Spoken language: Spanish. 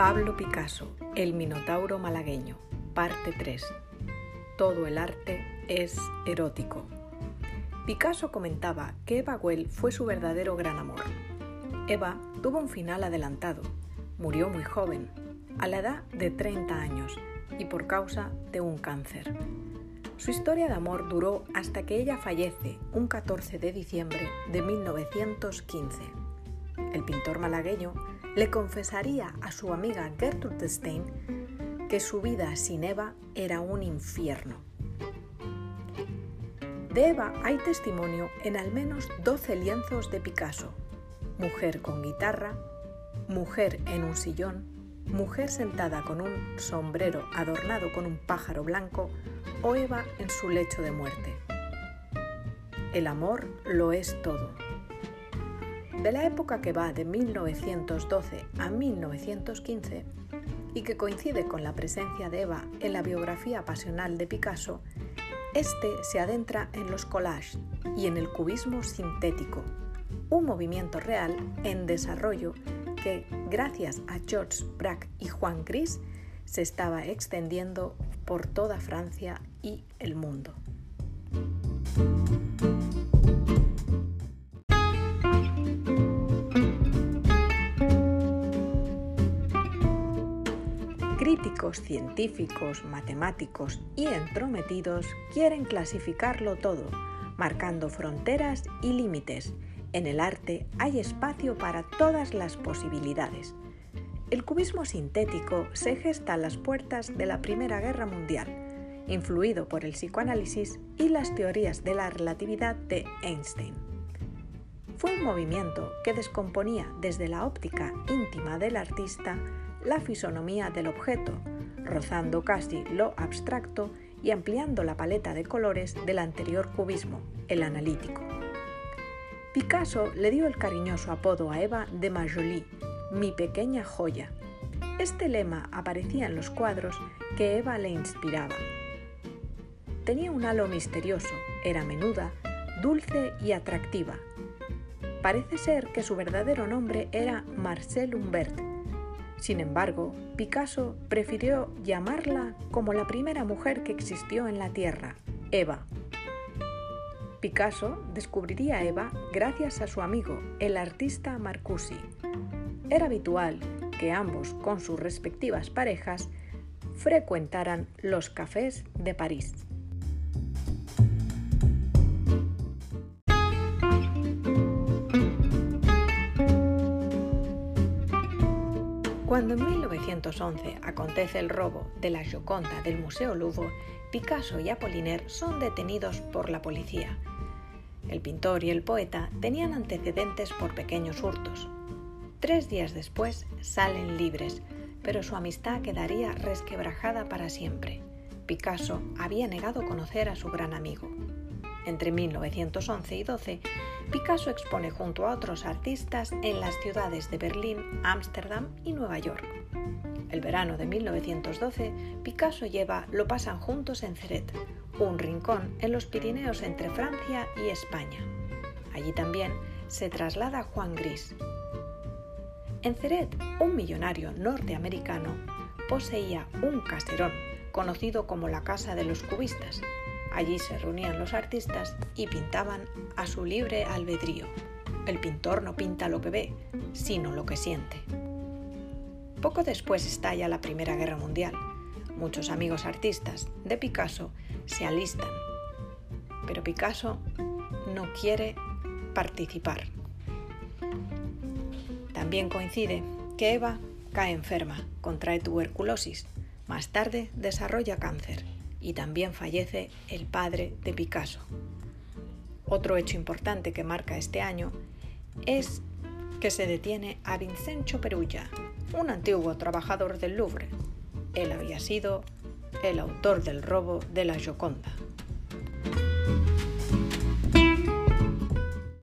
Pablo Picasso, El Minotauro malagueño, parte 3. Todo el arte es erótico. Picasso comentaba que Eva Güell fue su verdadero gran amor. Eva tuvo un final adelantado. Murió muy joven, a la edad de 30 años, y por causa de un cáncer. Su historia de amor duró hasta que ella fallece un 14 de diciembre de 1915. El pintor malagueño le confesaría a su amiga Gertrude Stein que su vida sin Eva era un infierno. De Eva hay testimonio en al menos 12 lienzos de Picasso. Mujer con guitarra, mujer en un sillón, mujer sentada con un sombrero adornado con un pájaro blanco o Eva en su lecho de muerte. El amor lo es todo. De la época que va de 1912 a 1915 y que coincide con la presencia de Eva en la biografía pasional de Picasso, este se adentra en los collages y en el cubismo sintético, un movimiento real en desarrollo que, gracias a Georges Braque y Juan Gris, se estaba extendiendo por toda Francia y el mundo. Críticos, científicos, matemáticos y entrometidos quieren clasificarlo todo, marcando fronteras y límites. En el arte hay espacio para todas las posibilidades. El cubismo sintético se gesta a las puertas de la Primera Guerra Mundial, influido por el psicoanálisis y las teorías de la relatividad de Einstein. Fue un movimiento que descomponía desde la óptica íntima del artista la fisonomía del objeto, rozando casi lo abstracto y ampliando la paleta de colores del anterior cubismo, el analítico. Picasso le dio el cariñoso apodo a Eva de Majoli, mi pequeña joya. Este lema aparecía en los cuadros que Eva le inspiraba. Tenía un halo misterioso, era menuda, dulce y atractiva. Parece ser que su verdadero nombre era Marcel Humbert. Sin embargo, Picasso prefirió llamarla como la primera mujer que existió en la Tierra, Eva. Picasso descubriría Eva gracias a su amigo, el artista Marcuse. Era habitual que ambos, con sus respectivas parejas, frecuentaran los cafés de París. Cuando en 1911 acontece el robo de la Gioconda del Museo Louvre, Picasso y Apollinaire son detenidos por la policía. El pintor y el poeta tenían antecedentes por pequeños hurtos. Tres días después salen libres, pero su amistad quedaría resquebrajada para siempre. Picasso había negado conocer a su gran amigo. Entre 1911 y 12, Picasso expone junto a otros artistas en las ciudades de Berlín, Ámsterdam y Nueva York. El verano de 1912, Picasso lleva Lo pasan juntos en Ceret, un rincón en los Pirineos entre Francia y España. Allí también se traslada Juan Gris, en Ceret, un millonario norteamericano poseía un caserón conocido como la Casa de los Cubistas. Allí se reunían los artistas y pintaban a su libre albedrío. El pintor no pinta lo que ve, sino lo que siente. Poco después estalla la Primera Guerra Mundial. Muchos amigos artistas de Picasso se alistan, pero Picasso no quiere participar. También coincide que Eva cae enferma, contrae tuberculosis, más tarde desarrolla cáncer y también fallece el padre de Picasso. Otro hecho importante que marca este año es que se detiene a Vincenzo Perugia, un antiguo trabajador del Louvre. Él había sido el autor del robo de la Gioconda.